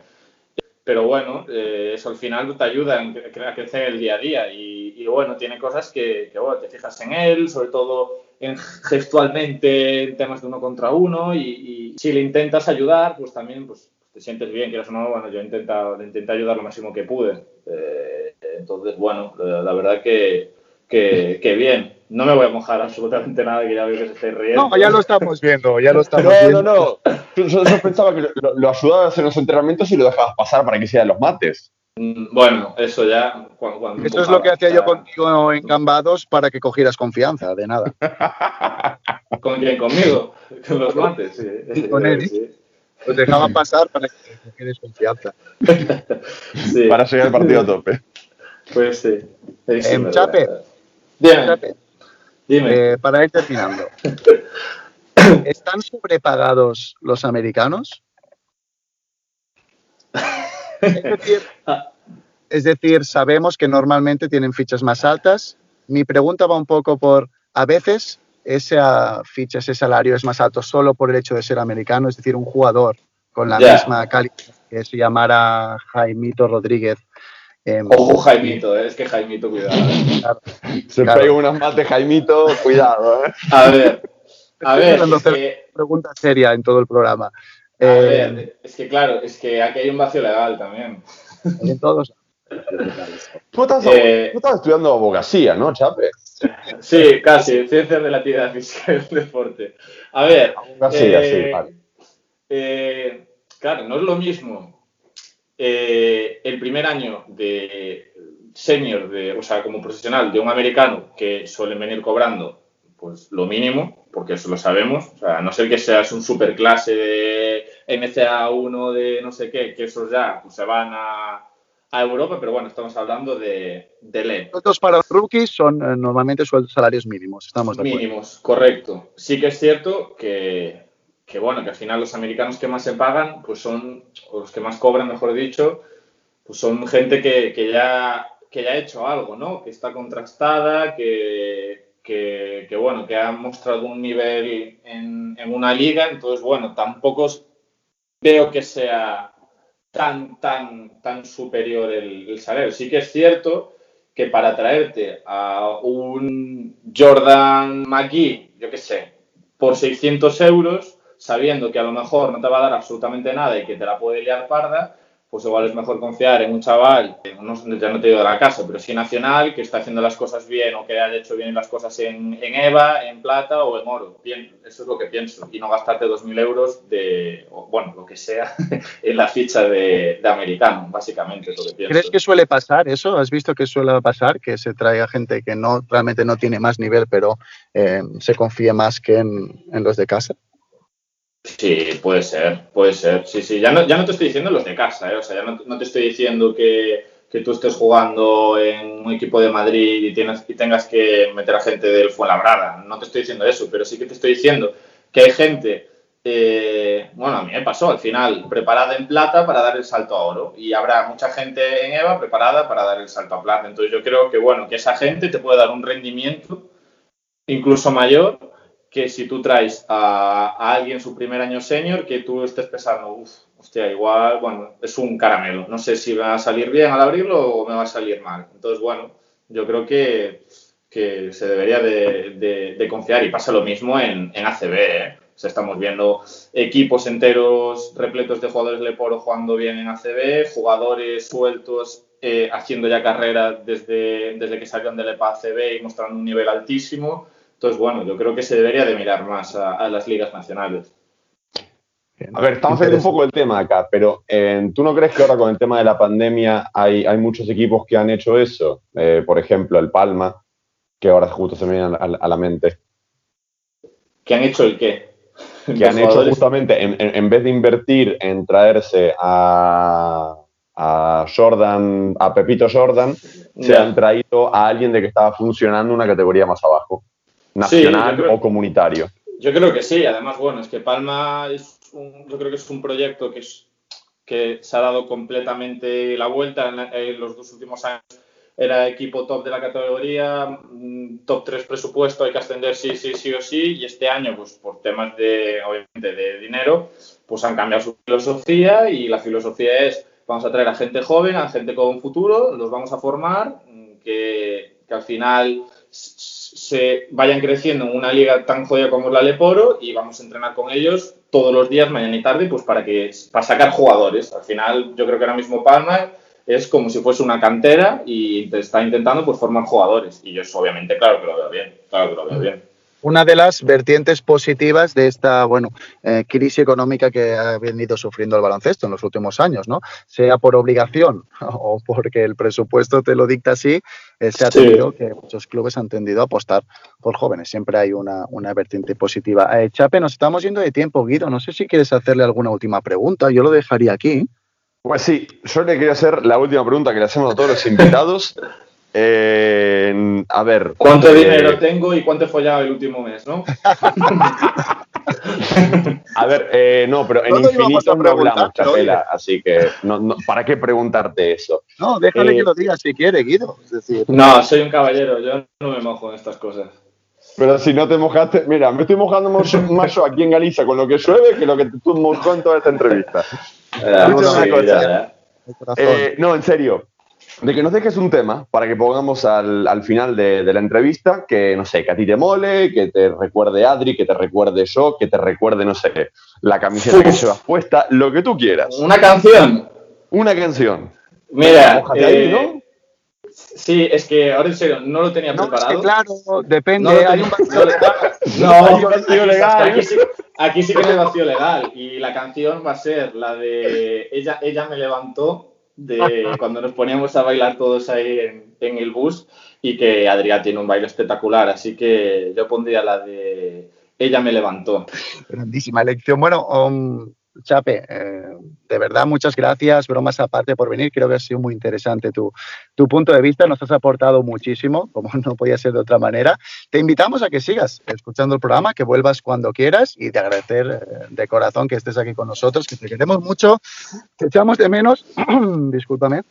Pero bueno, eh, eso al final te ayuda a crecer el día a día y, y bueno, tiene cosas que, que, bueno, te fijas en él, sobre todo en gestualmente en temas de uno contra uno y, si le intentas ayudar, pues también pues, te sientes bien, quieras o no, bueno, yo le intenté ayudar lo máximo que pude. Eh, entonces, bueno, la, verdad que, que bien. No me voy a mojar absolutamente nada, que ya veo que se estáis riendo. No, ya lo estamos viendo, ya lo estamos No, viendo. no, no. Yo, yo- yo pensaba que lo, lo ayudabas en los entrenamientos y lo dejabas pasar para que hiciera los mates. Mm, Bueno, eso ya... Cuando, cuando Eso es lo que hacía yo contigo en Gambados para que cogieras confianza, de nada. ¿Con quién? ¿Conmigo? Con los mates, sí. Con él. Sí. Los dejaba pasar para que cogieras confianza. Sí, Para llegar al partido a tope. pues sí. Verdad. Chape. Dime, Chape, dime. eh, para ir terminando. ¿Están sobrepagados los americanos? Es decir, es decir, sabemos que normalmente tienen fichas más altas. Mi pregunta va un poco por, a veces esa ficha, ese salario es más alto solo por el hecho de ser americano, es decir, un jugador con la misma calidad que se llamara Jaimito Rodríguez. Em, Ojo, Jaimito, eh, es que Jaimito, cuidado. eh. Se Claro. pega unas mates, Jaimito, cuidado, ¿eh? A ver, a ver, es que, pregunta seria en todo el programa. a ver, es que claro, es que aquí hay un vacío legal también. en todos. Tú estás, Eh, tú estás estudiando abogacía, ¿no, Chape? Sí, casi, ciencias de la actividad física y del deporte. A ver, Abogacía, eh, sí, vale. eh, claro, no es lo mismo eh, el primer año de senior, de, o sea, como profesional de un americano que suelen venir cobrando pues lo mínimo, porque eso lo sabemos, o sea, a no ser que seas un superclase de MCA1 de no sé qué, que esos ya pues, se van a, a Europa, pero bueno, estamos hablando de, de LED. Todos para los rookies son eh, normalmente sueldos salarios mínimos, estamos de acuerdo. Mínimos, correcto. Sí que es cierto que, que, bueno, que al final los americanos que más se pagan, pues son, o los que más cobran, mejor dicho, pues son gente que, que ya que ya ha hecho algo, ¿no? Que está contrastada, que, que, bueno, que ha mostrado un nivel en, en, una liga, entonces, bueno, tampoco veo que sea tan, tan, tan superior el, el salario. Sí que es cierto que para traerte a un Jordan McGee, yo qué sé, por 600 euros, sabiendo que a lo mejor no te va a dar absolutamente nada y que te la puede liar parda, pues igual es mejor confiar en un chaval, no, ya no te digo de la casa, pero sí nacional, que está haciendo las cosas bien o que haya hecho bien las cosas en, en EVA, en plata o en oro. Bien, eso es lo que pienso. Y no gastarte 2.000 euros de, o, bueno, lo que sea, en la ficha de, de, americano, básicamente es lo que pienso. ¿Crees que suele pasar eso? ¿Has visto que suele pasar que se traiga gente que no realmente no tiene más nivel, pero eh, se confíe más que en, en los de casa? Sí, puede ser, puede ser. Sí, sí. Ya no, ya no te estoy diciendo los de casa, ¿eh? O sea, ya no, te estoy diciendo que, que, tú estés jugando en un equipo de Madrid y, tienes, y tengas que meter a gente del Fuenlabrada. No te estoy diciendo eso, pero sí que te estoy diciendo que hay gente, eh, bueno, a mí me pasó al final, preparada en plata para dar el salto a oro. Y habrá mucha gente en EVA preparada para dar el salto a plata. Entonces yo creo que, bueno, que esa gente te puede dar un rendimiento incluso mayor que si tú traes a, alguien su primer año senior, que tú estés pensando, uff, hostia, igual, bueno, es un caramelo. No sé si va a salir bien al abrirlo o me va a salir mal. Entonces, bueno, yo creo que, que se debería de, de, de, confiar y pasa lo mismo en, en ACB. ¿eh? O sea, estamos viendo equipos enteros repletos de jugadores Leporo jugando bien en ACB, jugadores sueltos eh, haciendo ya carrera desde, desde que salieron del EPA ACB y mostrando un nivel altísimo. Entonces, bueno, yo creo que se debería de mirar más a, a las ligas nacionales. A ver, estamos haciendo un poco el tema acá, pero eh, ¿tú no crees que ahora con el tema de la pandemia hay, hay muchos equipos que han hecho eso? Eh, por ejemplo, el Palma, que ahora justo se me viene a, a la mente. ¿Que han hecho el qué? Que han hecho justamente, en, en, en, vez de invertir en traerse a, a Jordan, a Pepito Jordan, yeah. se han traído a alguien de que estaba funcionando una categoría más abajo nacional sí, creo, o comunitario. Yo creo que sí, además, bueno, es que Palma es un, yo creo que es un proyecto que, es, que se ha dado completamente la vuelta en, en, los dos últimos años. Era equipo top de la categoría, mm, top 3 presupuesto, hay que ascender sí, sí, sí o sí, y este año, pues por temas de, obviamente, de dinero, pues han cambiado su filosofía y la filosofía es, vamos a traer a gente joven, a gente con futuro, los vamos a formar, mm, que, que al final se vayan creciendo en una liga tan jodida como es la Leporo y vamos a entrenar con ellos todos los días, mañana y tarde, pues para que para sacar jugadores. Al final, yo creo que ahora mismo Palma es como si fuese una cantera y está intentando pues formar jugadores. Y yo eso, obviamente, claro que lo veo bien, claro que lo veo bien una de las vertientes positivas de esta bueno, eh, crisis económica que ha venido sufriendo el baloncesto en los últimos años, ¿no? Sea por obligación o porque el presupuesto te lo dicta así, eh, se ha tenido sí. que muchos clubes han tendido a apostar por jóvenes. Siempre hay una, una vertiente positiva. Eh, Chape, nos estamos yendo de tiempo, Guido. No sé si quieres hacerle alguna última pregunta. Yo lo dejaría aquí. Pues sí, yo le quería hacer la última pregunta que le hacemos a todos los invitados. Eh, a ver. ¿Cuánto eh, dinero tengo y cuánto he follado el último mes, no? a ver, eh, no, pero en infinito no hablamos, Chapela, así que no, no, ¿para qué preguntarte eso? No, déjale que lo diga si quiere, Guido. Es decir, no, soy un caballero, yo no me mojo en estas cosas. Pero si no te mojaste, mira, me estoy mojando más yo aquí en Galicia con lo que llueve que lo que tú mojó en toda esta entrevista. no, en serio, de que nos dejes un tema para que pongamos al, al final de, de, la entrevista que, no sé, que a ti te mole, que te recuerde Adri, que te recuerde yo, que te recuerde, no sé, la camiseta que llevas puesta, lo que tú quieras. ¿Una canción? Una canción. Mira, eh, ahí, ¿no? Sí, es que ahora en serio, no lo tenía no, preparado. Es que claro, depende, no hay un vacío legal. No, hay un vacío legal. Aquí sí, aquí sí que hay vacío legal. Y la canción va a ser la de Ella, ella me levantó de cuando nos poníamos a bailar todos ahí en, el bus y que Adrián tiene un baile espectacular, así que yo pondría la de Ella me levantó. Grandísima elección. Bueno, um, Chape, eh, de verdad, muchas gracias, bromas aparte por venir. Creo que ha sido muy interesante tu, tu, punto de vista. Nos has aportado muchísimo, como no podía ser de otra manera. Te invitamos a que sigas escuchando el programa, que vuelvas cuando quieras y te agradecer eh, de corazón que estés aquí con nosotros, que te queremos mucho, te echamos de menos, discúlpame,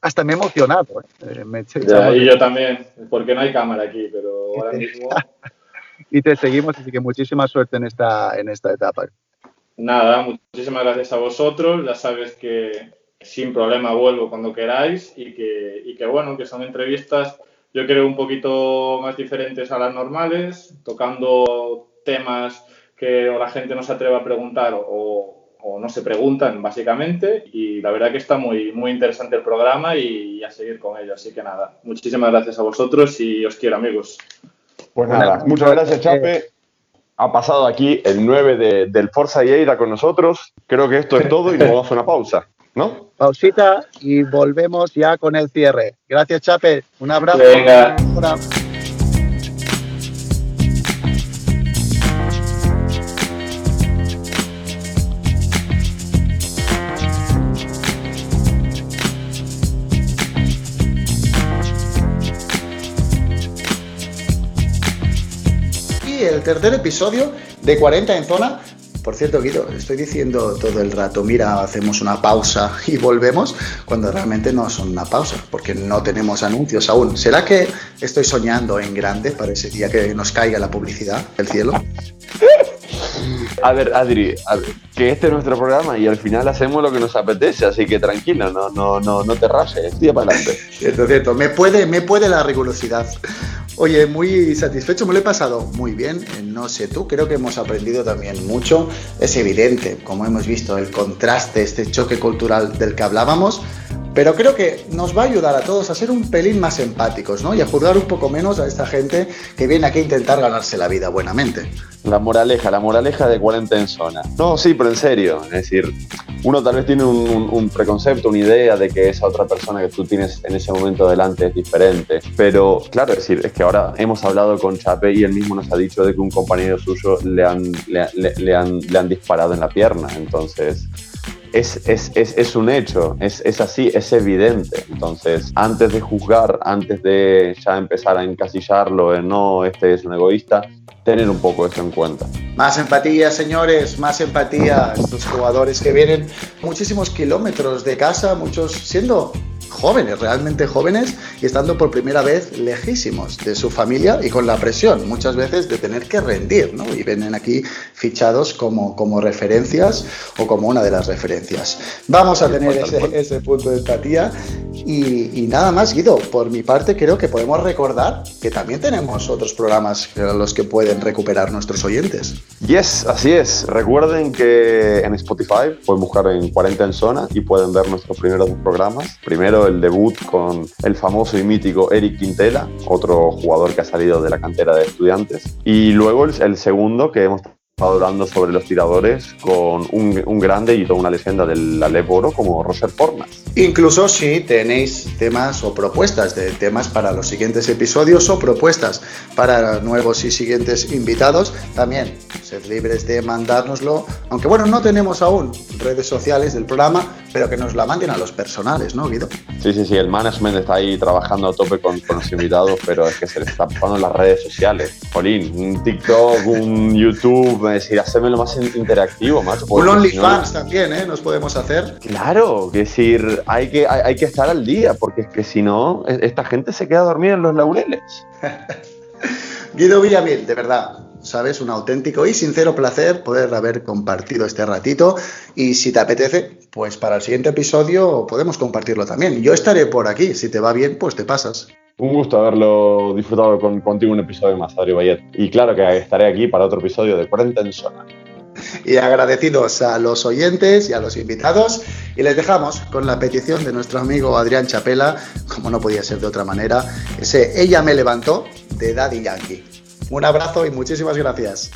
hasta me he emocionado. ¿eh? Me Ya, y yo también, porque no hay cámara aquí, pero ahora mismo. y te seguimos, así que muchísima suerte en esta, en esta etapa. Nada, muchísimas gracias a vosotros. Ya sabes que sin problema vuelvo cuando queráis y que, y que bueno, que son entrevistas, yo creo, un poquito más diferentes a las normales, tocando temas que la gente no se atreve a preguntar o, o no se preguntan, básicamente. Y la verdad que está muy, muy interesante el programa y, a seguir con ello. Así que nada, muchísimas gracias a vosotros y os quiero, amigos. Pues nada, muchas gracias, Chape. Ha pasado aquí el 9 de- del Forza Lleida con nosotros. Creo que esto es todo y nos vamos a una pausa, ¿no? Pausita y volvemos ya con el cierre. Gracias, Chape. Un abrazo. Venga. Una- Y el tercer episodio de 40 en zona. Por cierto, Guido, estoy diciendo todo el rato, mira, hacemos una pausa y volvemos, cuando realmente no son una pausa, porque no tenemos anuncios aún. ¿Será que estoy soñando en grande para ese día que nos caiga la publicidad del cielo? A ver, Adri, a ver, que este es nuestro programa y al final hacemos lo que nos apetece, así que tranquilo, no, no, no, no te rases, tira para adelante. Cierto, cierto. Me puede, me puede la rigurosidad. Oye, muy satisfecho, me lo he pasado muy bien. Eh, No sé tú, creo que hemos aprendido también mucho. Es evidente, como hemos visto, el contraste, este choque cultural del que hablábamos. Pero creo que nos va a ayudar a todos a ser un pelín más empáticos, ¿no? Y a juzgar un poco menos a esta gente que viene aquí a intentar ganarse la vida buenamente. La moraleja, la moraleja de 40 en zona. No, sí, pero en serio. Es decir, uno tal vez tiene un, un- un preconcepto, una idea de que esa otra persona que tú tienes en ese momento delante es diferente. Pero, claro, es decir, es que ahora hemos hablado con Chape y él mismo nos ha dicho de que un compañero suyo le han, le, le- le han, le han disparado en la pierna. Entonces, es, es, es, es un hecho, es, es así, es evidente. Entonces, antes de juzgar, antes de ya empezar a encasillarlo en no, este es un egoísta, tener un poco eso en cuenta. Más empatía, señores, más empatía. Estos jugadores que vienen muchísimos kilómetros de casa, muchos siendo jóvenes, realmente jóvenes, y estando por primera vez lejísimos de su familia y con la presión muchas veces de tener que rendir, ¿no? Y vienen aquí fichados como, como referencias o como una de las referencias. Vamos a tener ese, ese punto de empatía. Y, y nada más, Guido, por mi parte creo que podemos recordar que también tenemos otros programas a los que pueden recuperar nuestros oyentes. Yes, así es. Recuerden que en Spotify pueden buscar en 40 en zona y pueden ver nuestros primeros dos programas. Primero el debut con el famoso y mítico Eric Quintela, otro jugador que ha salido de la cantera de estudiantes. Y luego el, el segundo que hemos hablando sobre los tiradores con un, grande y toda una leyenda del Alep Oro como Roger Fornas. Incluso si tenéis temas o propuestas de temas para los siguientes episodios o propuestas para nuevos y siguientes invitados, también sed libres de mandárnoslo. Aunque bueno, no tenemos aún redes sociales del programa, pero que nos la manden a los personales, ¿no, Guido? Sí, sí, sí, el management está ahí trabajando a tope con, con los invitados, pero es que se les está pasando en las redes sociales. Jolín, un TikTok, un YouTube, es decir, hacémelo más in- interactivo, macho. Un si no- OnlyFans también, ¿eh? Nos podemos hacer. Claro, es decir, hay que, hay, hay que estar al día, porque es que si no, e- esta gente se queda dormida en los laureles. Guido Villamil, de verdad, sabes, un auténtico y sincero placer poder haber compartido este ratito. Y si te apetece, pues para el siguiente episodio podemos compartirlo también. Yo estaré por aquí, si te va bien, pues te pasas. Un gusto haberlo disfrutado con, contigo un episodio más, Adri Bayet. Y claro que estaré aquí para otro episodio de 40 en zona. Y agradecidos a los oyentes y a los invitados. Y les dejamos con la petición de nuestro amigo Adrián Chapela, como no podía ser de otra manera, ese Ella me levantó de Daddy Yankee. Un abrazo y muchísimas gracias.